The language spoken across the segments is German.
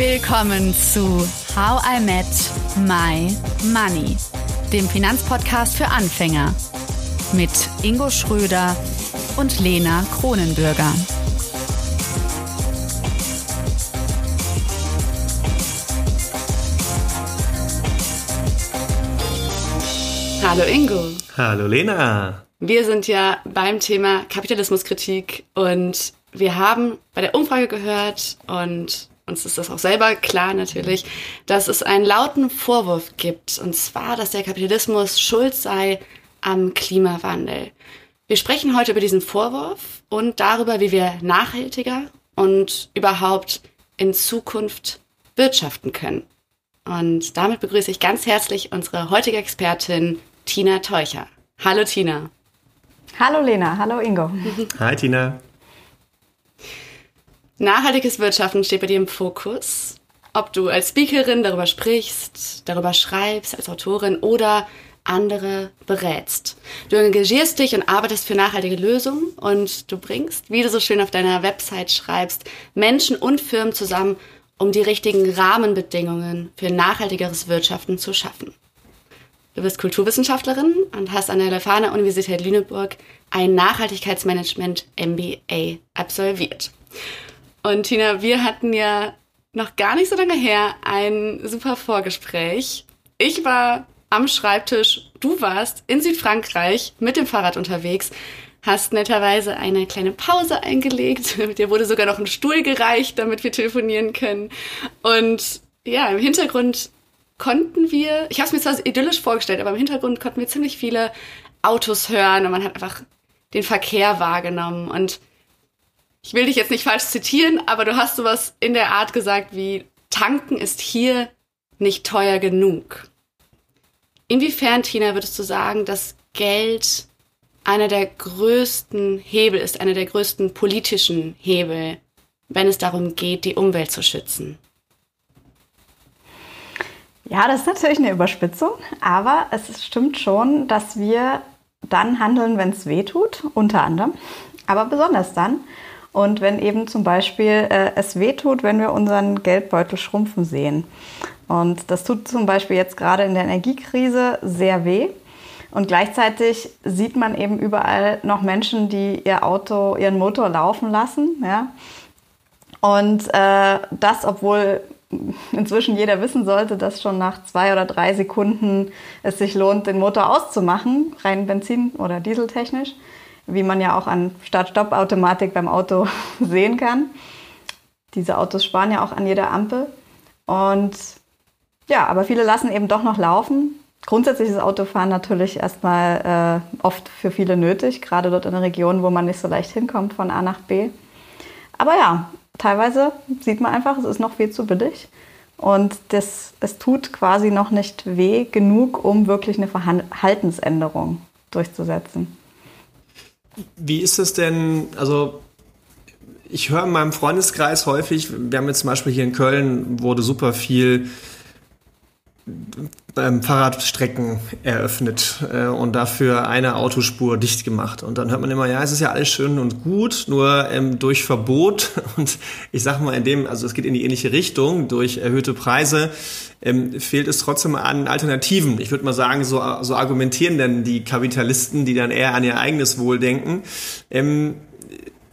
Willkommen zu How I Met My Money, dem Finanzpodcast für Anfänger mit Ingo Schröder und Lena Kronenbürger. Hallo Ingo. Hallo Lena. Wir sind ja beim Thema Kapitalismuskritik und wir haben bei der Umfrage gehört und uns ist das auch selber klar natürlich, dass es einen lauten Vorwurf gibt, und zwar, dass der Kapitalismus schuld sei am Klimawandel. Wir sprechen heute über diesen Vorwurf und darüber, wie wir nachhaltiger und überhaupt in Zukunft wirtschaften können. Und damit begrüße ich ganz herzlich unsere heutige Expertin Tina Teucher. Hallo Tina. Hallo Lena, hallo Ingo. Hi Tina. Nachhaltiges Wirtschaften steht bei dir im Fokus. Ob du als Speakerin darüber sprichst, darüber schreibst, als Autorin oder andere berätst. Du engagierst dich und arbeitest für nachhaltige Lösungen und du bringst, wie du so schön auf deiner Website schreibst, Menschen und Firmen zusammen, um die richtigen Rahmenbedingungen für nachhaltigeres Wirtschaften zu schaffen. Du bist Kulturwissenschaftlerin und hast an der Leuphana Universität Lüneburg ein Nachhaltigkeitsmanagement MBA absolviert. Und Tina, wir hatten ja noch gar nicht so lange her ein super Vorgespräch. Ich war am Schreibtisch, du warst in Südfrankreich mit dem Fahrrad unterwegs, hast netterweise eine kleine Pause eingelegt. Dir wurde sogar noch ein Stuhl gereicht, damit wir telefonieren können. Und ja, im Hintergrund konnten wir, ich habe es mir zwar idyllisch vorgestellt, aber im Hintergrund konnten wir ziemlich viele Autos hören und man hat einfach den Verkehr wahrgenommen. Und ich will dich jetzt nicht falsch zitieren, aber du hast sowas in der Art gesagt wie, tanken ist hier nicht teuer genug. Inwiefern, Tina, würdest du sagen, dass Geld einer der größten Hebel ist, einer der größten politischen Hebel, wenn es darum geht, die Umwelt zu schützen? Ja, das ist natürlich eine Überspitzung, aber es stimmt schon, dass wir dann handeln, wenn es weh tut, unter anderem, aber besonders dann. Und wenn eben zum Beispiel äh, es weh tut, wenn wir unseren Geldbeutel schrumpfen sehen. Und das tut zum Beispiel jetzt gerade in der Energiekrise sehr weh. Und gleichzeitig sieht man eben überall noch Menschen, die ihr Auto, ihren Motor laufen lassen. Ja? Und äh, das, obwohl inzwischen jeder wissen sollte, dass schon nach zwei oder drei Sekunden es sich lohnt, den Motor auszumachen, rein Benzin- oder Dieseltechnisch, wie man ja auch an Start-Stopp-Automatik beim Auto sehen kann. Diese Autos sparen ja auch an jeder Ampel. Und ja, aber viele lassen eben doch noch laufen. Grundsätzlich ist Autofahren natürlich erstmal äh, oft für viele nötig, gerade dort in der Region, wo man nicht so leicht hinkommt von A nach B. Aber ja, teilweise sieht man einfach, es ist noch viel zu billig. Und das, es tut quasi noch nicht weh genug, um wirklich eine Verhaltensänderung durchzusetzen. Wie ist es denn, also ich höre in meinem Freundeskreis häufig, wir haben jetzt zum Beispiel hier in Köln, wurde super viel ähm, Fahrradstrecken eröffnet äh, und dafür eine Autospur dicht gemacht. Und dann hört man immer, ja, es ist ja alles schön und gut, nur ähm, durch Verbot und ich sage mal in dem, also es geht in die ähnliche Richtung, durch erhöhte Preise ähm, fehlt es trotzdem an Alternativen. Ich würde mal sagen, so, so argumentieren denn die Kapitalisten, die dann eher an ihr eigenes Wohl denken. Ähm,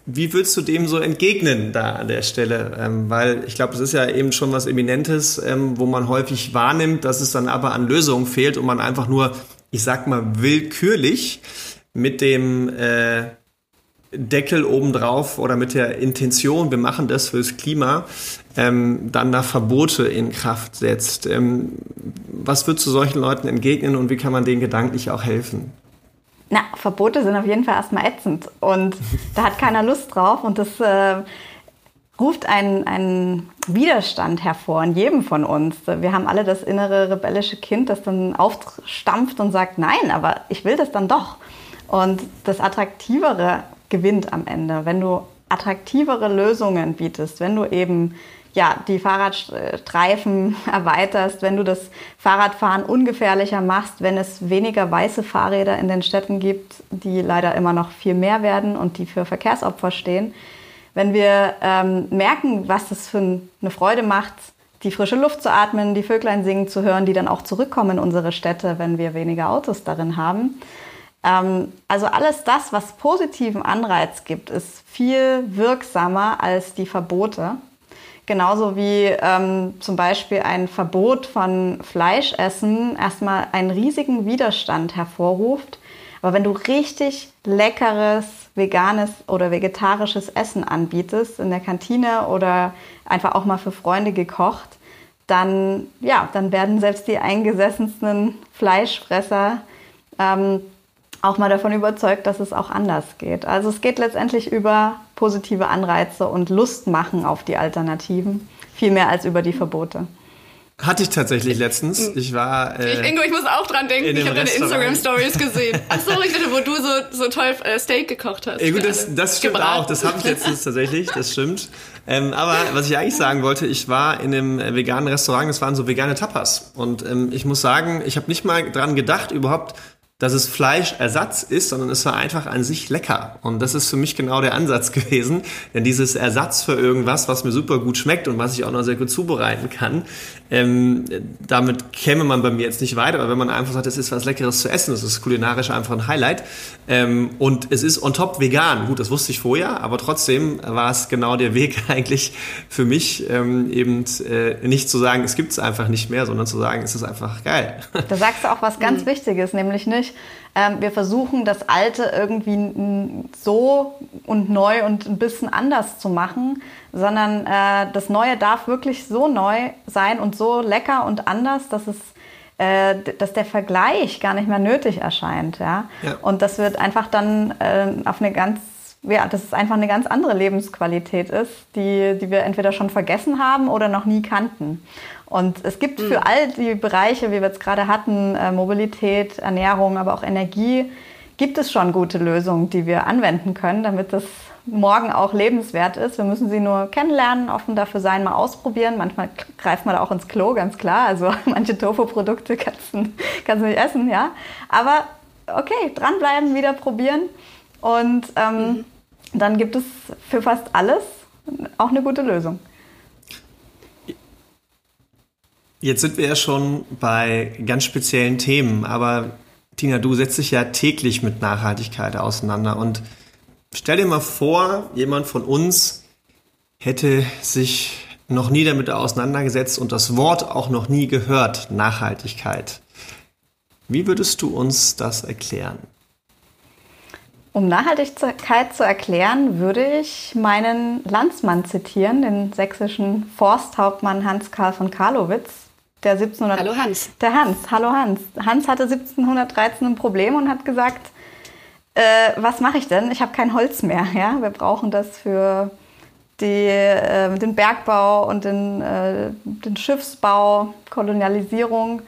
wie würdest du dem so entgegnen da an der Stelle? Ähm, weil ich glaube, das ist ja eben schon was Eminentes, ähm, wo man häufig wahrnimmt, dass es dann aber an Lösungen fehlt und man einfach nur, ich sag mal, willkürlich mit dem äh, Deckel obendrauf oder mit der Intention, wir machen das fürs Klima, ähm, dann da Verbote in Kraft setzt. Ähm, was würdest du solchen Leuten entgegnen und wie kann man denen gedanklich auch helfen? Na, Verbote sind auf jeden Fall erstmal ätzend und da hat keiner Lust drauf und das äh, ruft einen, einen Widerstand hervor in jedem von uns. Wir haben alle das innere rebellische Kind, das dann aufstampft und sagt, nein, aber ich will das dann doch. Und das Attraktivere gewinnt am Ende, wenn du attraktivere Lösungen bietest, wenn du eben ja, die Fahrradstreifen erweiterst, wenn du das Fahrradfahren ungefährlicher machst, wenn es weniger weiße Fahrräder in den Städten gibt, die leider immer noch viel mehr werden und die für Verkehrsopfer stehen. Wenn wir ähm, merken, was das für eine Freude macht, die frische Luft zu atmen, die Vöglein singen zu hören, die dann auch zurückkommen in unsere Städte, wenn wir weniger Autos darin haben. Ähm, also alles das, was positiven Anreiz gibt, ist viel wirksamer als die Verbote. Genauso wie ähm, zum Beispiel ein Verbot von Fleischessen erstmal einen riesigen Widerstand hervorruft. Aber wenn du richtig leckeres veganes oder vegetarisches Essen anbietest in der Kantine oder einfach auch mal für Freunde gekocht, dann, ja, dann werden selbst die eingesessensten Fleischfresser ähm, auch mal davon überzeugt, dass es auch anders geht. Also es geht letztendlich über positive Anreize und Lust machen auf die Alternativen, viel mehr als über die Verbote. Hatte ich tatsächlich letztens. Ich war. Äh, ich, Ingo, ich muss auch dran denken. Ich habe deine Instagram-Stories gesehen. Ach so, ich dachte, wo du so, so toll äh, Steak gekocht hast. Ja, gut, das, das stimmt Gebraten. auch. Das habe ich letztens tatsächlich. Das stimmt. Ähm, aber was ich eigentlich sagen wollte, ich war in einem äh, veganen Restaurant. Das waren so vegane Tapas. Und ähm, ich muss sagen, ich habe nicht mal dran gedacht, überhaupt dass es Fleischersatz ist, sondern es war einfach an sich lecker. Und das ist für mich genau der Ansatz gewesen. Denn dieses Ersatz für irgendwas, was mir super gut schmeckt und was ich auch noch sehr gut zubereiten kann, ähm, damit käme man bei mir jetzt nicht weiter. Aber wenn man einfach sagt, es ist was Leckeres zu essen, das ist kulinarisch einfach ein Highlight. Ähm, und es ist on top vegan. Gut, das wusste ich vorher, aber trotzdem war es genau der Weg eigentlich für mich, ähm, eben äh, nicht zu sagen, es gibt es einfach nicht mehr, sondern zu sagen, es ist einfach geil. Da sagst du auch was ganz mhm. Wichtiges, nämlich nicht, nicht. Ähm, wir versuchen das Alte irgendwie so und neu und ein bisschen anders zu machen, sondern äh, das Neue darf wirklich so neu sein und so lecker und anders, dass es äh, dass der Vergleich gar nicht mehr nötig erscheint, ja. ja. Und das wird einfach dann äh, auf eine ganz ja, dass es einfach eine ganz andere Lebensqualität ist, die, die wir entweder schon vergessen haben oder noch nie kannten. Und es gibt für mhm. all die Bereiche, wie wir jetzt gerade hatten, äh, Mobilität, Ernährung, aber auch Energie, gibt es schon gute Lösungen, die wir anwenden können, damit das morgen auch lebenswert ist. Wir müssen sie nur kennenlernen, offen dafür sein, mal ausprobieren. Manchmal greift man auch ins Klo, ganz klar. Also manche Tofu-Produkte kannst du, kannst du nicht essen, ja. Aber okay, dranbleiben, wieder probieren. Und ähm, mhm. dann gibt es für fast alles auch eine gute Lösung. Jetzt sind wir ja schon bei ganz speziellen Themen, aber Tina, du setzt dich ja täglich mit Nachhaltigkeit auseinander und stell dir mal vor, jemand von uns hätte sich noch nie damit auseinandergesetzt und das Wort auch noch nie gehört, Nachhaltigkeit. Wie würdest du uns das erklären? Um Nachhaltigkeit zu erklären, würde ich meinen Landsmann zitieren, den sächsischen Forsthauptmann Hans Karl von Karlowitz, der 1700 Hallo Hans. Der Hans, hallo Hans. Hans hatte 1713 ein Problem und hat gesagt, äh, was mache ich denn? Ich habe kein Holz mehr. Ja? Wir brauchen das für die, äh, den Bergbau und den, äh, den Schiffsbau, Kolonialisierung.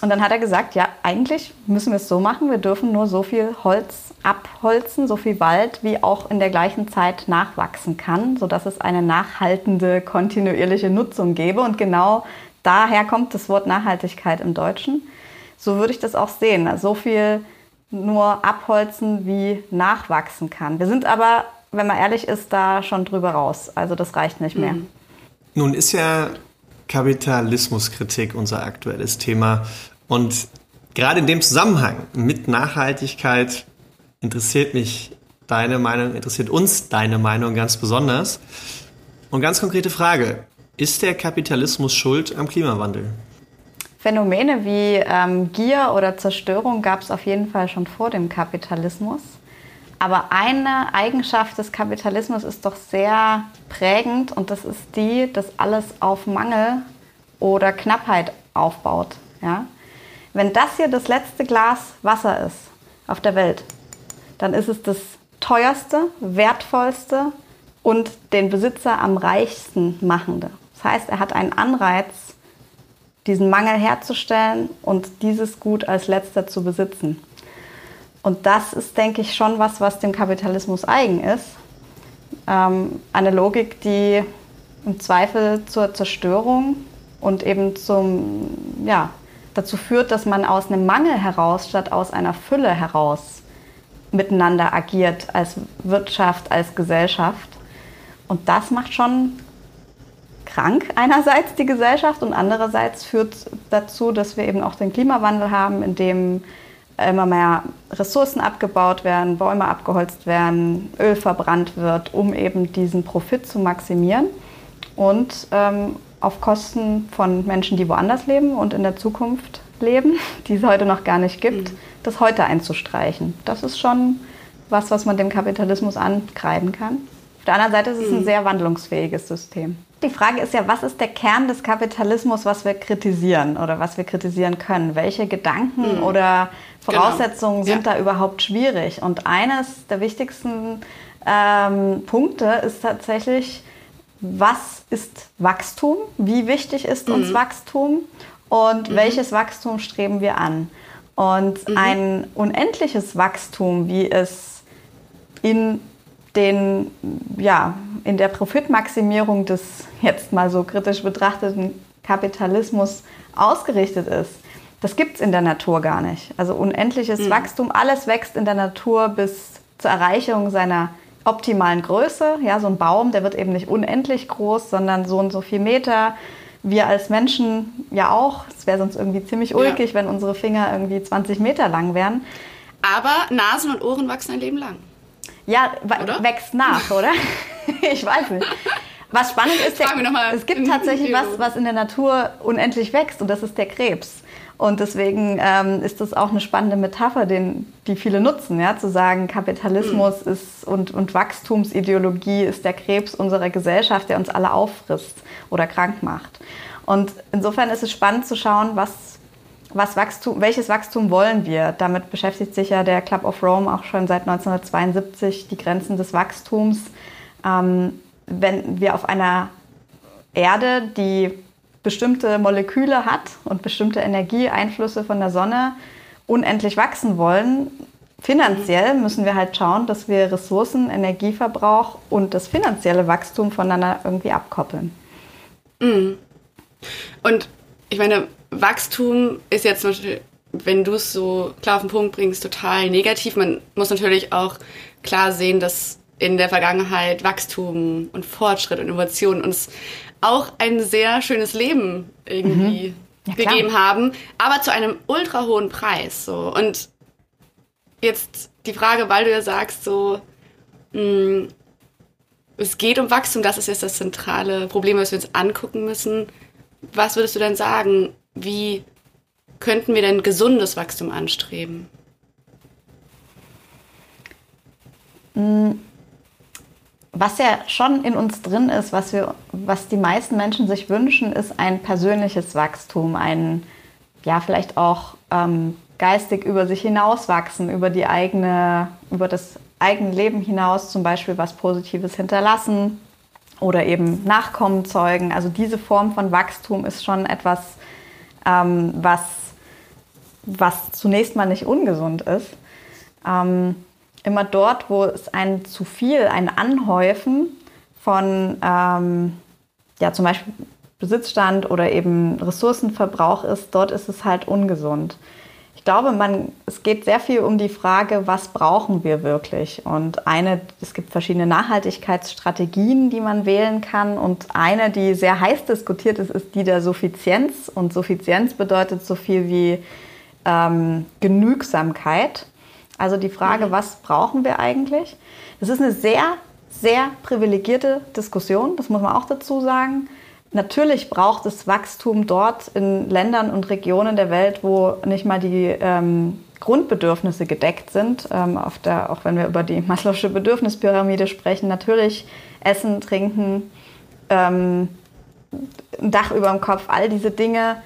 Und dann hat er gesagt, ja, eigentlich müssen wir es so machen, wir dürfen nur so viel Holz abholzen, so viel Wald, wie auch in der gleichen Zeit nachwachsen kann, sodass es eine nachhaltende, kontinuierliche Nutzung gäbe. Und genau daher kommt das Wort Nachhaltigkeit im Deutschen. So würde ich das auch sehen. So viel nur abholzen, wie nachwachsen kann. Wir sind aber, wenn man ehrlich ist, da schon drüber raus. Also das reicht nicht mehr. Mhm. Nun ist ja Kapitalismuskritik unser aktuelles Thema. Und gerade in dem Zusammenhang mit Nachhaltigkeit interessiert mich deine Meinung, interessiert uns deine Meinung ganz besonders. Und ganz konkrete Frage. Ist der Kapitalismus schuld am Klimawandel? Phänomene wie ähm, Gier oder Zerstörung gab es auf jeden Fall schon vor dem Kapitalismus. Aber eine Eigenschaft des Kapitalismus ist doch sehr prägend und das ist die, dass alles auf Mangel oder Knappheit aufbaut. Ja? Wenn das hier das letzte Glas Wasser ist auf der Welt, dann ist es das teuerste, wertvollste und den Besitzer am reichsten machende. Das heißt, er hat einen Anreiz, diesen Mangel herzustellen und dieses Gut als letzter zu besitzen. Und das ist, denke ich, schon was, was dem Kapitalismus eigen ist. Ähm, eine Logik, die im Zweifel zur Zerstörung und eben zum, ja, dazu führt, dass man aus einem Mangel heraus statt aus einer Fülle heraus miteinander agiert als Wirtschaft, als Gesellschaft. Und das macht schon krank einerseits die Gesellschaft und andererseits führt dazu, dass wir eben auch den Klimawandel haben, in dem immer mehr Ressourcen abgebaut werden, Bäume abgeholzt werden, Öl verbrannt wird, um eben diesen Profit zu maximieren und ähm, auf Kosten von Menschen, die woanders leben und in der Zukunft leben, die es heute noch gar nicht gibt, mhm. das heute einzustreichen. Das ist schon was, was man dem Kapitalismus ankreiden kann. Auf der anderen Seite ist es ein mhm. sehr wandlungsfähiges System. Die Frage ist ja, was ist der Kern des Kapitalismus, was wir kritisieren oder was wir kritisieren können? Welche Gedanken mhm. oder genau. Voraussetzungen genau. sind ja. da überhaupt schwierig? Und eines der wichtigsten ähm, Punkte ist tatsächlich, was ist Wachstum? Wie wichtig ist uns mhm. Wachstum? Und mhm. welches Wachstum streben wir an? Und mhm. ein unendliches Wachstum, wie es in den, ja, in der Profitmaximierung des jetzt mal so kritisch betrachteten Kapitalismus ausgerichtet ist, das gibt es in der Natur gar nicht. Also unendliches mhm. Wachstum, alles wächst in der Natur bis zur Erreichung seiner optimalen Größe. Ja, so ein Baum, der wird eben nicht unendlich groß, sondern so und so viel Meter. Wir als Menschen ja auch. Es wäre sonst irgendwie ziemlich ulkig, ja. wenn unsere Finger irgendwie 20 Meter lang wären. Aber Nasen und Ohren wachsen ein Leben lang. Ja, oder? wächst nach, oder? ich weiß nicht. Was spannend ist, der, es gibt tatsächlich was, was in der Natur unendlich wächst und das ist der Krebs. Und deswegen ähm, ist das auch eine spannende Metapher, den, die viele nutzen, ja, zu sagen, Kapitalismus mhm. ist und, und Wachstumsideologie ist der Krebs unserer Gesellschaft, der uns alle auffrisst oder krank macht. Und insofern ist es spannend zu schauen, was, was Wachstum, welches Wachstum wollen wir. Damit beschäftigt sich ja der Club of Rome auch schon seit 1972, die Grenzen des Wachstums. Ähm, wenn wir auf einer Erde, die bestimmte Moleküle hat und bestimmte Energieeinflüsse von der Sonne unendlich wachsen wollen, finanziell müssen wir halt schauen, dass wir Ressourcen, Energieverbrauch und das finanzielle Wachstum voneinander irgendwie abkoppeln. Mhm. Und ich meine, Wachstum ist jetzt Beispiel, wenn du es so klar auf den Punkt bringst, total negativ. Man muss natürlich auch klar sehen, dass in der Vergangenheit Wachstum und Fortschritt und Innovation uns auch ein sehr schönes Leben irgendwie mhm. ja, gegeben haben, aber zu einem ultra hohen Preis. So. Und jetzt die Frage, weil du ja sagst, so, mh, mm, es geht um Wachstum, das ist jetzt das zentrale Problem, was wir uns angucken müssen. Was würdest du denn sagen? Wie könnten wir denn gesundes Wachstum anstreben? Mhm was ja schon in uns drin ist, was, wir, was die meisten Menschen sich wünschen, ist ein persönliches Wachstum, ein, ja, vielleicht auch ähm, geistig über sich hinauswachsen, über die eigene, über das eigene Leben hinaus, zum Beispiel was Positives hinterlassen oder eben Nachkommen zeugen. Also diese Form von Wachstum ist schon etwas, ähm, was, was zunächst mal nicht ungesund ist. Ähm, immer dort, wo es ein zu viel, ein Anhäufen von ähm, ja, zum Beispiel Besitzstand oder eben Ressourcenverbrauch ist, dort ist es halt ungesund. Ich glaube, man, es geht sehr viel um die Frage, was brauchen wir wirklich? Und eine, es gibt verschiedene Nachhaltigkeitsstrategien, die man wählen kann. Und eine, die sehr heiß diskutiert ist, ist die der Suffizienz. Und Suffizienz bedeutet so viel wie ähm, Genügsamkeit. Also die Frage, was brauchen wir eigentlich? Das ist eine sehr, sehr privilegierte Diskussion, das muss man auch dazu sagen. Natürlich braucht es Wachstum dort in Ländern und Regionen der Welt, wo nicht mal die ähm, Grundbedürfnisse gedeckt sind. Ähm, der, auch wenn wir über die Maslow'sche Bedürfnispyramide sprechen, natürlich Essen, Trinken, ähm, ein Dach über dem Kopf, all diese Dinge,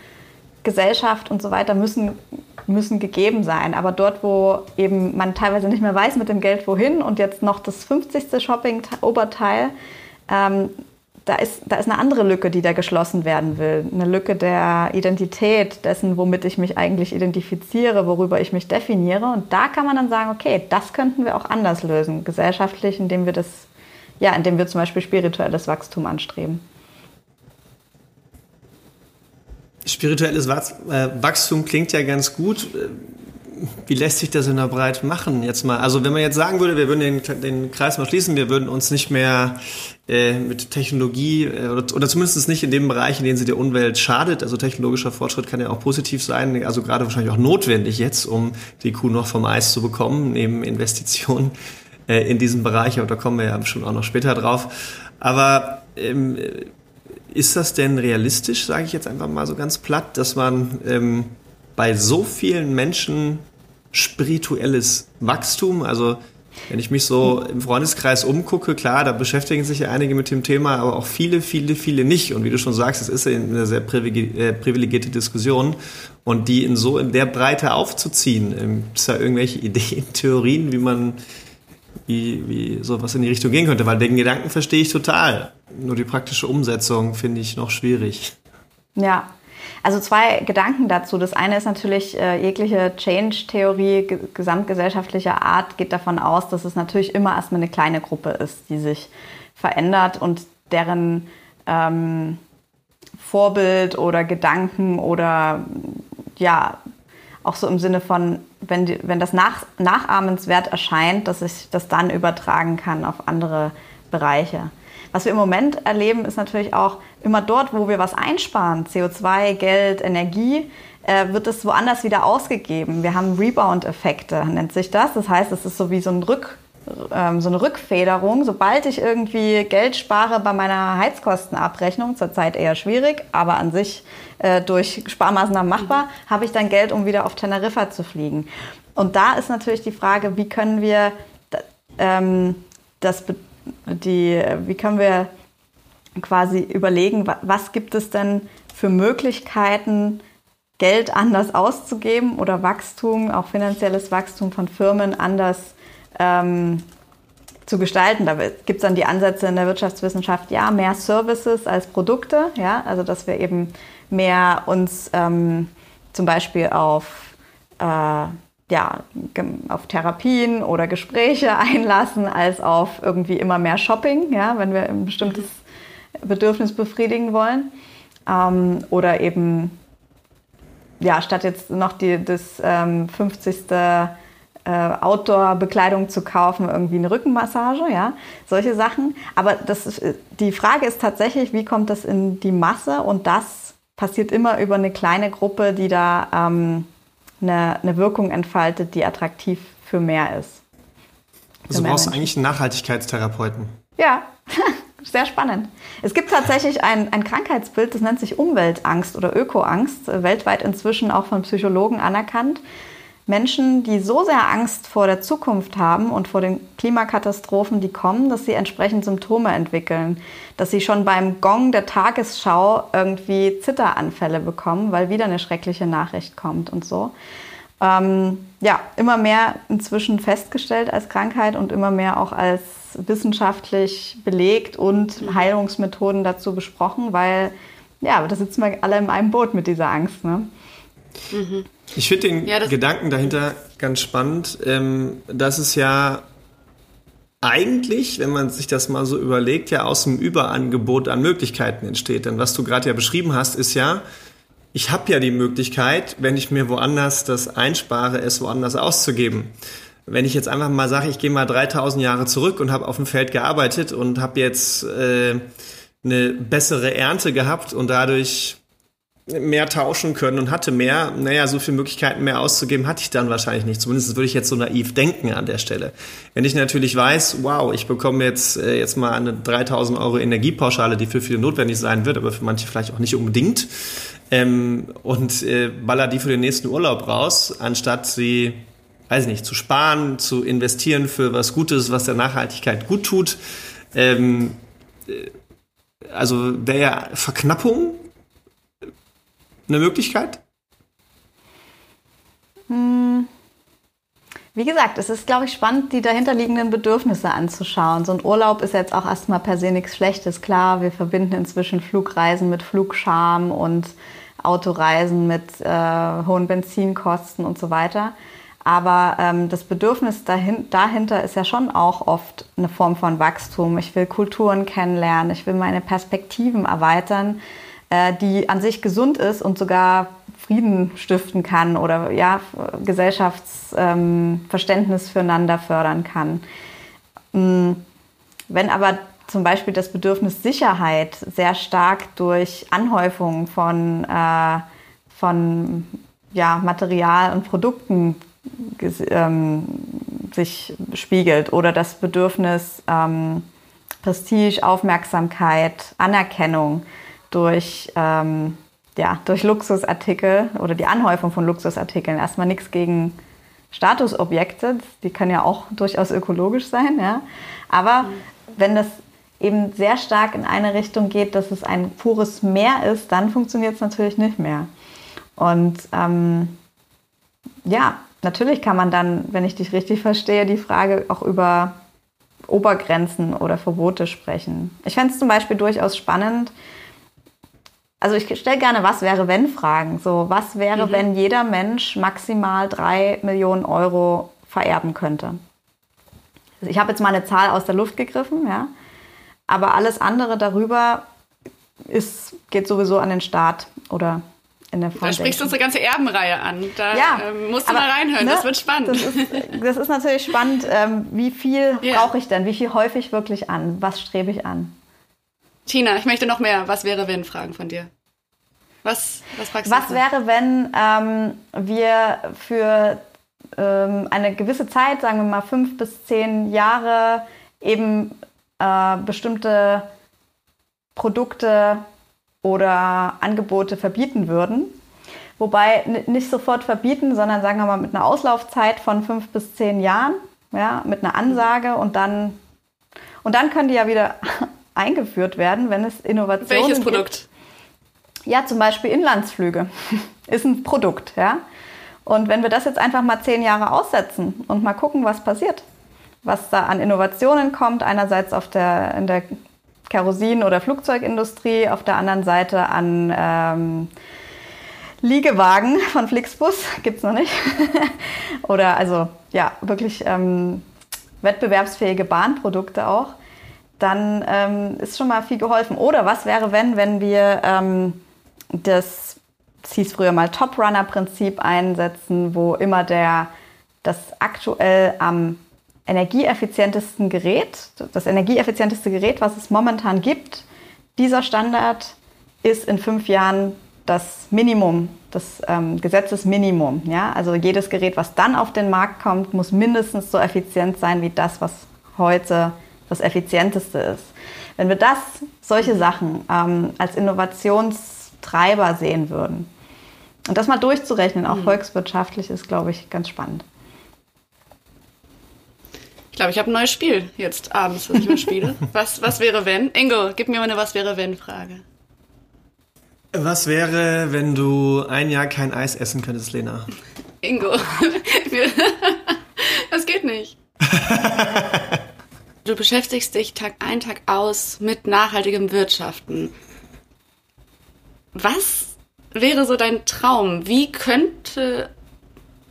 Gesellschaft und so weiter müssen müssen gegeben sein. Aber dort, wo eben man teilweise nicht mehr weiß mit dem Geld wohin und jetzt noch das 50. Shopping-Oberteil, ähm, da ist, da ist eine andere Lücke, die da geschlossen werden will. Eine Lücke der Identität, dessen, womit ich mich eigentlich identifiziere, worüber ich mich definiere. Und da kann man dann sagen, okay, das könnten wir auch anders lösen, gesellschaftlich, indem wir das, ja, indem wir zum Beispiel spirituelles Wachstum anstreben. Spirituelles äh, Wachstum klingt ja ganz gut. Wie lässt sich das in der Breite machen? Jetzt mal, also wenn man jetzt sagen würde, wir würden den, den Kreis mal schließen, wir würden uns nicht mehr äh, mit Technologie äh, oder, oder zumindest nicht in dem Bereich, in dem sie der Umwelt schadet. Also technologischer Fortschritt kann ja auch positiv sein, also gerade wahrscheinlich auch notwendig jetzt, um die Kuh noch vom Eis zu bekommen, neben Investitionen äh, in diesem Bereich. Aber da kommen wir ja schon auch noch später drauf. Aber ähm, ist das denn realistisch, sage ich jetzt einfach mal so ganz platt, dass man ähm, bei so vielen Menschen spirituelles Wachstum, also wenn ich mich so im Freundeskreis umgucke, klar, da beschäftigen sich ja einige mit dem Thema, aber auch viele, viele, viele nicht. Und wie du schon sagst, es ist eine sehr äh, privilegierte Diskussion. Und die in so in der Breite aufzuziehen, gibt es da irgendwelche Ideen, Theorien, wie man, wie, wie sowas in die Richtung gehen könnte? Weil den Gedanken verstehe ich total. Nur die praktische Umsetzung finde ich noch schwierig. Ja, also zwei Gedanken dazu. Das eine ist natürlich, äh, jegliche Change-Theorie gesamtgesellschaftlicher Art geht davon aus, dass es natürlich immer erstmal eine kleine Gruppe ist, die sich verändert und deren ähm, Vorbild oder Gedanken oder ja, auch so im Sinne von, wenn, die, wenn das nach, nachahmenswert erscheint, dass ich das dann übertragen kann auf andere Bereiche. Was wir im Moment erleben, ist natürlich auch immer dort, wo wir was einsparen, CO2, Geld, Energie, äh, wird es woanders wieder ausgegeben. Wir haben Rebound-Effekte, nennt sich das. Das heißt, es ist so wie so, ein Rück, ähm, so eine Rückfederung. Sobald ich irgendwie Geld spare bei meiner Heizkostenabrechnung, zurzeit eher schwierig, aber an sich äh, durch Sparmaßnahmen machbar, mhm. habe ich dann Geld, um wieder auf Teneriffa zu fliegen. Und da ist natürlich die Frage, wie können wir ähm, das die, wie können wir quasi überlegen, was gibt es denn für Möglichkeiten, Geld anders auszugeben oder Wachstum, auch finanzielles Wachstum von Firmen anders ähm, zu gestalten. Da gibt es dann die Ansätze in der Wirtschaftswissenschaft, ja, mehr Services als Produkte, ja, also dass wir eben mehr uns ähm, zum Beispiel auf äh, ja, auf Therapien oder Gespräche einlassen, als auf irgendwie immer mehr Shopping, ja, wenn wir ein bestimmtes Bedürfnis befriedigen wollen. Ähm, oder eben, ja, statt jetzt noch die, das ähm, 50. Äh, Outdoor-Bekleidung zu kaufen, irgendwie eine Rückenmassage, ja, solche Sachen. Aber das ist, die Frage ist tatsächlich, wie kommt das in die Masse? Und das passiert immer über eine kleine Gruppe, die da ähm, eine, eine Wirkung entfaltet, die attraktiv für mehr ist. Also brauchst du eigentlich einen Nachhaltigkeitstherapeuten. Ja, sehr spannend. Es gibt tatsächlich ein, ein Krankheitsbild, das nennt sich Umweltangst oder Ökoangst, äh, weltweit inzwischen auch von Psychologen anerkannt. Menschen, die so sehr Angst vor der Zukunft haben und vor den Klimakatastrophen, die kommen, dass sie entsprechend Symptome entwickeln. Dass sie schon beim Gong der Tagesschau irgendwie Zitteranfälle bekommen, weil wieder eine schreckliche Nachricht kommt und so. Ähm, ja, immer mehr inzwischen festgestellt als Krankheit und immer mehr auch als wissenschaftlich belegt und Heilungsmethoden dazu besprochen, weil ja, da sitzen wir alle in einem Boot mit dieser Angst. Ne? Mhm. Ich finde den ja, Gedanken dahinter ganz spannend, ähm, dass es ja eigentlich, wenn man sich das mal so überlegt, ja aus dem Überangebot an Möglichkeiten entsteht. Denn was du gerade ja beschrieben hast, ist ja, ich habe ja die Möglichkeit, wenn ich mir woanders das einspare, es woanders auszugeben. Wenn ich jetzt einfach mal sage, ich gehe mal 3000 Jahre zurück und habe auf dem Feld gearbeitet und habe jetzt äh, eine bessere Ernte gehabt und dadurch mehr tauschen können und hatte mehr, naja, so viele Möglichkeiten mehr auszugeben hatte ich dann wahrscheinlich nicht. Zumindest würde ich jetzt so naiv denken an der Stelle. Wenn ich natürlich weiß, wow, ich bekomme jetzt, äh, jetzt mal eine 3000 Euro Energiepauschale, die für viele notwendig sein wird, aber für manche vielleicht auch nicht unbedingt, ähm, und äh, baller die für den nächsten Urlaub raus, anstatt sie, weiß ich nicht, zu sparen, zu investieren für was Gutes, was der Nachhaltigkeit gut tut. Ähm, äh, also wäre ja Verknappung eine Möglichkeit? Hm. Wie gesagt, es ist, glaube ich, spannend, die dahinterliegenden Bedürfnisse anzuschauen. So ein Urlaub ist jetzt auch erstmal per se nichts Schlechtes. Klar, wir verbinden inzwischen Flugreisen mit Flugscham und Autoreisen mit äh, hohen Benzinkosten und so weiter. Aber ähm, das Bedürfnis dahin, dahinter ist ja schon auch oft eine Form von Wachstum. Ich will Kulturen kennenlernen, ich will meine Perspektiven erweitern. Äh, die an sich gesund ist und sogar Frieden stiften kann oder ja, Gesellschaftsverständnis ähm, füreinander fördern kann. Mm, wenn aber zum Beispiel das Bedürfnis Sicherheit sehr stark durch Anhäufung von, äh, von ja, Material und Produkten ähm, sich spiegelt oder das Bedürfnis ähm, Prestige, Aufmerksamkeit, Anerkennung durch, ähm, ja, durch Luxusartikel oder die Anhäufung von Luxusartikeln. Erstmal nichts gegen Statusobjekte, die können ja auch durchaus ökologisch sein, ja. Aber wenn das eben sehr stark in eine Richtung geht, dass es ein pures Meer ist, dann funktioniert es natürlich nicht mehr. Und ähm, ja, natürlich kann man dann, wenn ich dich richtig verstehe, die Frage auch über Obergrenzen oder Verbote sprechen. Ich fände es zum Beispiel durchaus spannend. Also ich stelle gerne Was wäre wenn Fragen. So, was wäre, mhm. wenn jeder Mensch maximal drei Millionen Euro vererben könnte? Also ich habe jetzt mal eine Zahl aus der Luft gegriffen, ja. Aber alles andere darüber ist, geht sowieso an den Staat oder in der Da sprichst du unsere ganze Erbenreihe an. Da ja, ähm, musst du aber, mal reinhören, ne, das wird spannend. Das ist, das ist natürlich spannend. Ähm, wie viel yeah. brauche ich denn? Wie viel häufig ich wirklich an? Was strebe ich an? Tina, ich möchte noch mehr Was wäre wenn Fragen von dir. Was, was fragst du? Was wäre, wenn ähm, wir für ähm, eine gewisse Zeit, sagen wir mal fünf bis zehn Jahre, eben äh, bestimmte Produkte oder Angebote verbieten würden. Wobei nicht sofort verbieten, sondern sagen wir mal mit einer Auslaufzeit von fünf bis zehn Jahren, ja, mit einer Ansage und dann, und dann können die ja wieder eingeführt werden, wenn es Innovationen gibt. Welches Produkt? Ja, zum Beispiel Inlandsflüge ist ein Produkt, ja. Und wenn wir das jetzt einfach mal zehn Jahre aussetzen und mal gucken, was passiert, was da an Innovationen kommt, einerseits auf der, in der Kerosin- oder Flugzeugindustrie, auf der anderen Seite an ähm, Liegewagen von Flixbus, gibt es noch nicht. oder also ja, wirklich ähm, wettbewerbsfähige Bahnprodukte auch, dann ähm, ist schon mal viel geholfen. Oder was wäre, wenn, wenn wir ähm, das, das hieß früher mal Top-Runner-Prinzip einsetzen, wo immer der, das aktuell am energieeffizientesten Gerät, das energieeffizienteste Gerät, was es momentan gibt, dieser Standard ist in fünf Jahren das Minimum, das ähm, Gesetzesminimum. Ja? Also jedes Gerät, was dann auf den Markt kommt, muss mindestens so effizient sein wie das, was heute das effizienteste ist. Wenn wir das, solche Sachen ähm, als Innovationstreiber sehen würden und das mal durchzurechnen, auch mhm. volkswirtschaftlich, ist, glaube ich, ganz spannend glaube, ich habe ein neues Spiel jetzt abends, was ich mal spiele. was, was wäre wenn? Ingo, gib mir mal eine Was wäre wenn Frage. Was wäre, wenn du ein Jahr kein Eis essen könntest, Lena? Ingo, das geht nicht. Du beschäftigst dich Tag ein, Tag aus mit nachhaltigem Wirtschaften. Was wäre so dein Traum? Wie könnte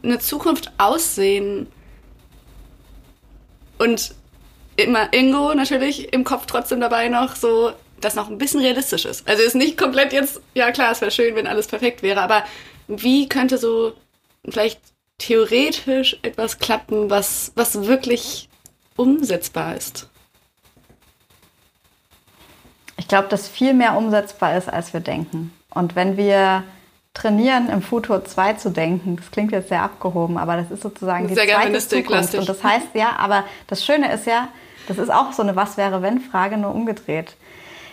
eine Zukunft aussehen, und immer Ingo natürlich im Kopf trotzdem dabei noch so, dass noch ein bisschen realistisch ist. Also ist nicht komplett jetzt, ja klar, es wäre schön, wenn alles perfekt wäre, aber wie könnte so vielleicht theoretisch etwas klappen, was, was wirklich umsetzbar ist? Ich glaube, dass viel mehr umsetzbar ist, als wir denken. Und wenn wir trainieren, im Futur 2 zu denken. Das klingt jetzt sehr abgehoben, aber das ist sozusagen sehr die zweite Zukunft. Und das heißt ja, aber das Schöne ist ja, das ist auch so eine Was-wäre-wenn-Frage, nur umgedreht.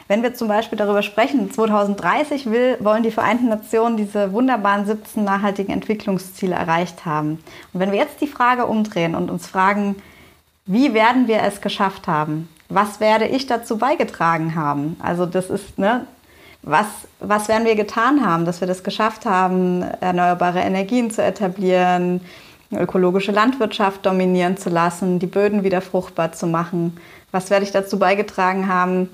Wenn wir zum Beispiel darüber sprechen, 2030 will, wollen die Vereinten Nationen diese wunderbaren 17 nachhaltigen Entwicklungsziele erreicht haben. Und wenn wir jetzt die Frage umdrehen und uns fragen, wie werden wir es geschafft haben? Was werde ich dazu beigetragen haben? Also das ist, ne, was, was werden wir getan haben, dass wir das geschafft haben, erneuerbare Energien zu etablieren, ökologische Landwirtschaft dominieren zu lassen, die Böden wieder fruchtbar zu machen? Was werde ich dazu beigetragen haben,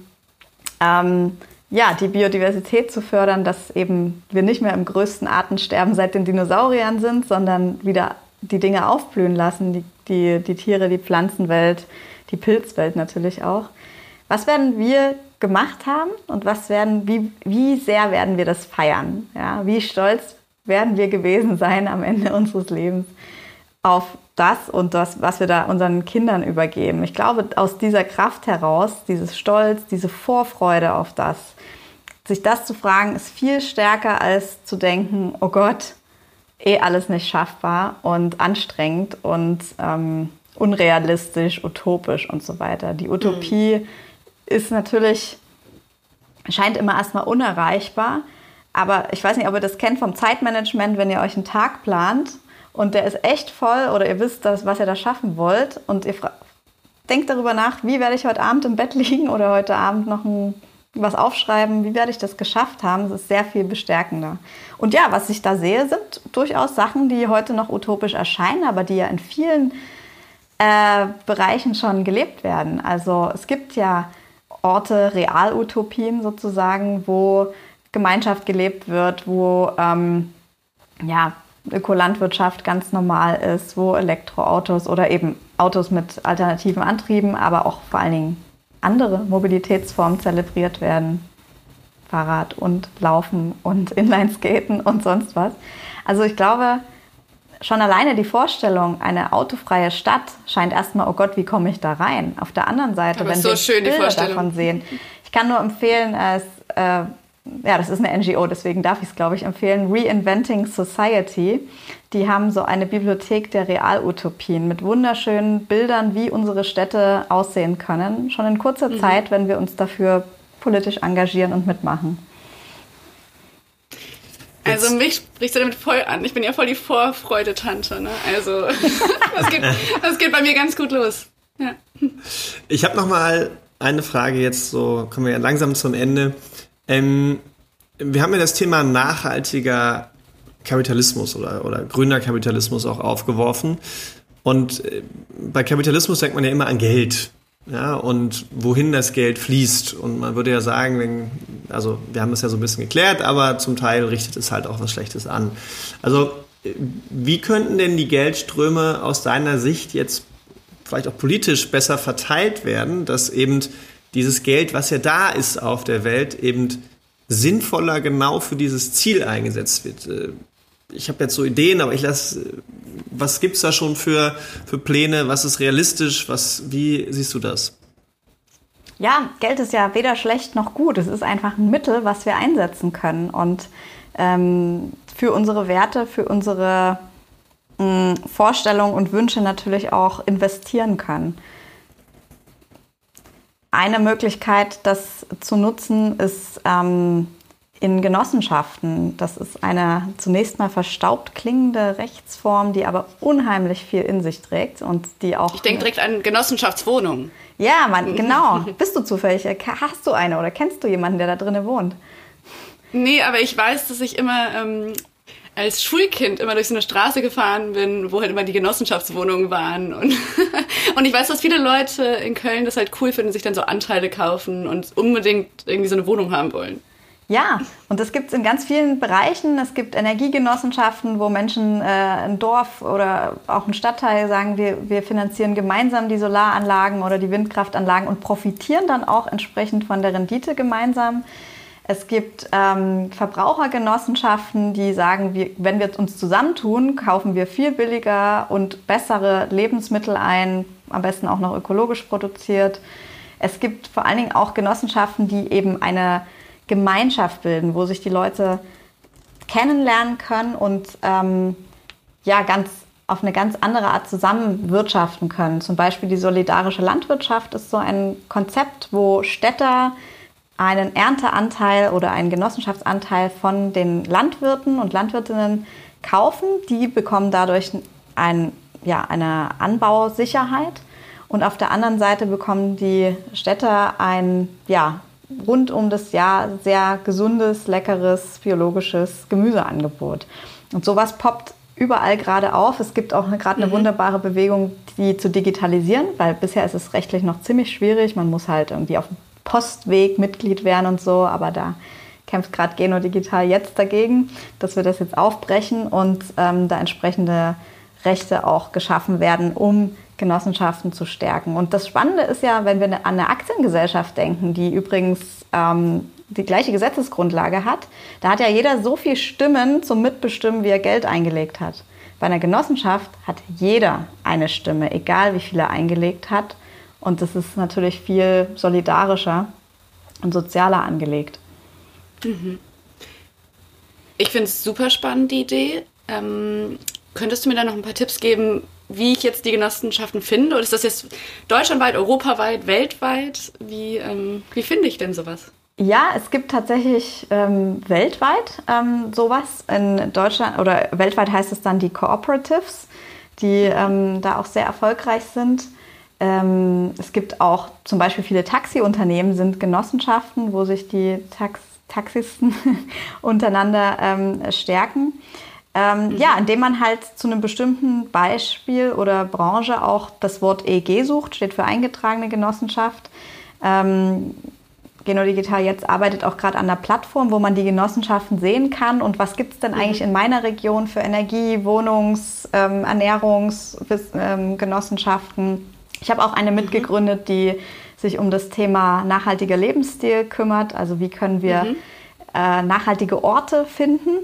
ähm, ja, die Biodiversität zu fördern, dass eben wir nicht mehr im größten Artensterben seit den Dinosauriern sind, sondern wieder die Dinge aufblühen lassen, die, die, die Tiere, die Pflanzenwelt, die Pilzwelt natürlich auch. Was werden wir gemacht haben und was werden, wie, wie sehr werden wir das feiern? Ja, wie stolz werden wir gewesen sein am Ende unseres Lebens auf das und das, was wir da unseren Kindern übergeben. Ich glaube, aus dieser Kraft heraus, dieses Stolz, diese Vorfreude auf das, sich das zu fragen, ist viel stärker als zu denken, oh Gott, eh alles nicht schaffbar und anstrengend und ähm, unrealistisch, utopisch und so weiter. Die Utopie mhm. ist natürlich, scheint immer erstmal unerreichbar, aber ich weiß nicht, ob ihr das kennt vom Zeitmanagement, wenn ihr euch einen Tag plant und der ist echt voll oder ihr wisst, das, was ihr da schaffen wollt und ihr denkt darüber nach, wie werde ich heute Abend im Bett liegen oder heute Abend noch ein, was aufschreiben, wie werde ich das geschafft haben, das ist sehr viel bestärkender. Und ja, was ich da sehe, sind durchaus Sachen, die heute noch utopisch erscheinen, aber die ja in vielen äh, Bereichen schon gelebt werden. Also es gibt ja Orte, Realutopien sozusagen, wo Gemeinschaft gelebt wird, wo ähm, ja, Ökolandwirtschaft ganz normal ist, wo Elektroautos oder eben Autos mit alternativen Antrieben, aber auch vor allen Dingen andere Mobilitätsformen zelebriert werden. Fahrrad und Laufen und Inlineskaten und sonst was. Also ich glaube, schon alleine die Vorstellung, eine autofreie Stadt scheint erstmal, oh Gott, wie komme ich da rein? Auf der anderen Seite, Aber wenn so wir schön, Bilder davon sehen. Ich kann nur empfehlen, es, äh, ja, das ist eine NGO, deswegen darf ich es, glaube ich, empfehlen. Reinventing Society. Die haben so eine Bibliothek der Realutopien mit wunderschönen Bildern, wie unsere Städte aussehen können. Schon in kurzer mhm. Zeit, wenn wir uns dafür politisch engagieren und mitmachen. Also mich sprichst du damit voll an. Ich bin ja voll die Vorfreude-Tante. Ne? Also das geht, das geht bei mir ganz gut los. Ja. Ich habe noch mal eine Frage jetzt, so kommen wir ja langsam zum Ende. Ähm, wir haben ja das Thema nachhaltiger Kapitalismus oder, oder grüner Kapitalismus auch aufgeworfen. Und äh, bei Kapitalismus denkt man ja immer an Geld ja, und wohin das Geld fließt. Und man würde ja sagen, wenn, also wir haben es ja so ein bisschen geklärt, aber zum Teil richtet es halt auch was Schlechtes an. Also wie könnten denn die Geldströme aus deiner Sicht jetzt vielleicht auch politisch besser verteilt werden, dass eben dieses Geld, was ja da ist auf der Welt, eben sinnvoller genau für dieses Ziel eingesetzt wird? Äh, ich habe jetzt so Ideen, aber ich lasse, was gibt's da schon für, für Pläne? Was ist realistisch? Was, wie siehst du das? Ja, Geld ist ja weder schlecht noch gut. Es ist einfach ein Mittel, was wir einsetzen können und ähm, für unsere Werte, für unsere mh, Vorstellungen und Wünsche natürlich auch investieren können. Eine Möglichkeit, das zu nutzen, ist ähm, in Genossenschaften. Das ist eine zunächst mal verstaubt klingende Rechtsform, die aber unheimlich viel in sich trägt und die auch. Ich denke direkt an Genossenschaftswohnungen. Ja, man, genau. Bist du zufällig? Hast du eine oder kennst du jemanden, der da drinnen wohnt? Nee, aber ich weiß, dass ich immer ähm, als Schulkind immer durch so eine Straße gefahren bin, wo halt immer die Genossenschaftswohnungen waren. Und, und ich weiß, dass viele Leute in Köln das halt cool finden, sich dann so Anteile kaufen und unbedingt irgendwie so eine Wohnung haben wollen. Ja, und das gibt es in ganz vielen Bereichen. Es gibt Energiegenossenschaften, wo Menschen äh, ein Dorf oder auch ein Stadtteil sagen, wir, wir finanzieren gemeinsam die Solaranlagen oder die Windkraftanlagen und profitieren dann auch entsprechend von der Rendite gemeinsam. Es gibt ähm, Verbrauchergenossenschaften, die sagen, wir, wenn wir uns zusammentun, kaufen wir viel billiger und bessere Lebensmittel ein, am besten auch noch ökologisch produziert. Es gibt vor allen Dingen auch Genossenschaften, die eben eine Gemeinschaft bilden, wo sich die Leute kennenlernen können und ähm, ja, ganz auf eine ganz andere Art zusammen wirtschaften können. Zum Beispiel die solidarische Landwirtschaft ist so ein Konzept, wo Städter einen Ernteanteil oder einen Genossenschaftsanteil von den Landwirten und Landwirtinnen kaufen. Die bekommen dadurch ein, ja, eine Anbausicherheit. Und auf der anderen Seite bekommen die Städter ein ja, rund um das Jahr sehr gesundes, leckeres, biologisches Gemüseangebot. Und sowas poppt überall gerade auf. Es gibt auch gerade eine mhm. wunderbare Bewegung, die zu digitalisieren, weil bisher ist es rechtlich noch ziemlich schwierig. Man muss halt irgendwie auf dem Postweg Mitglied werden und so, aber da kämpft gerade Geno Digital jetzt dagegen, dass wir das jetzt aufbrechen und ähm, da entsprechende Rechte auch geschaffen werden, um Genossenschaften zu stärken. Und das Spannende ist ja, wenn wir an eine Aktiengesellschaft denken, die übrigens ähm, die gleiche Gesetzesgrundlage hat, da hat ja jeder so viel Stimmen zum Mitbestimmen, wie er Geld eingelegt hat. Bei einer Genossenschaft hat jeder eine Stimme, egal wie viel er eingelegt hat. Und das ist natürlich viel solidarischer und sozialer angelegt. Mhm. Ich finde es super spannend, die Idee. Ähm, könntest du mir da noch ein paar Tipps geben, wie ich jetzt die Genossenschaften finde? Oder ist das jetzt deutschlandweit, europaweit, weltweit? Wie, ähm, wie finde ich denn sowas? Ja, es gibt tatsächlich ähm, weltweit ähm, sowas. In Deutschland oder weltweit heißt es dann die Cooperatives, die ähm, da auch sehr erfolgreich sind. Ähm, es gibt auch zum Beispiel viele Taxiunternehmen, sind Genossenschaften, wo sich die Tax Taxisten untereinander ähm, stärken. Ähm, mhm. Ja, indem man halt zu einem bestimmten Beispiel oder Branche auch das Wort EG sucht, steht für eingetragene Genossenschaft. Ähm, Geno Digital jetzt arbeitet auch gerade an der Plattform, wo man die Genossenschaften sehen kann und was gibt es denn mhm. eigentlich in meiner Region für Energie, Wohnungs-, ähm, Ernährungsgenossenschaften. Ich habe auch eine mhm. mitgegründet, die sich um das Thema nachhaltiger Lebensstil kümmert. Also wie können wir mhm. äh, nachhaltige Orte finden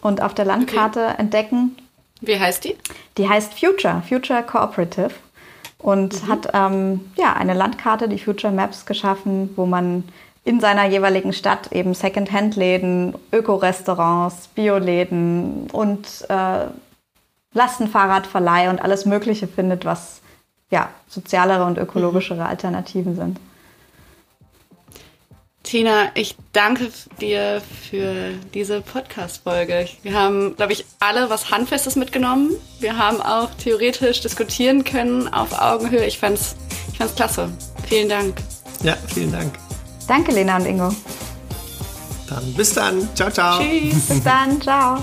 und auf der Landkarte okay. entdecken. Wie heißt die? Die heißt Future, Future Cooperative und mhm. hat ähm, ja, eine Landkarte, die Future Maps, geschaffen, wo man in seiner jeweiligen Stadt eben Second-Hand-Läden, Öko-Restaurants, Bioläden und äh, Lastenfahrradverleih und alles Mögliche findet, was ja, sozialere und ökologischere mhm. Alternativen sind. Tina, ich danke dir für diese Podcast-Folge. Wir haben, glaube ich, alle was Handfestes mitgenommen. Wir haben auch theoretisch diskutieren können auf Augenhöhe. Ich fand's, ich fand's klasse. Vielen Dank. Ja, vielen Dank. Danke, Lena und Ingo. Dann bis dann. Ciao, ciao. Tschüss. bis dann. Ciao.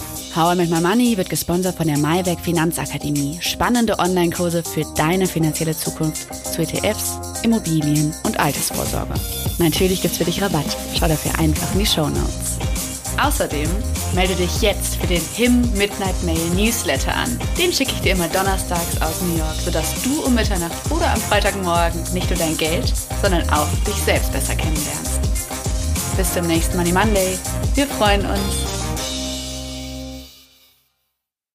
How I Make My Money wird gesponsert von der MyWeg Finanzakademie. Spannende Online-Kurse für deine finanzielle Zukunft zu ETFs, Immobilien und Altersvorsorge. Natürlich gibt's für dich Rabatt. Schau dafür einfach in die Show Notes. Außerdem melde dich jetzt für den HIM Midnight Mail Newsletter an. Den schicke ich dir immer donnerstags aus New York, sodass du um Mitternacht oder am Freitagmorgen nicht nur dein Geld, sondern auch dich selbst besser kennenlernst. Bis zum nächsten Money Monday. Wir freuen uns.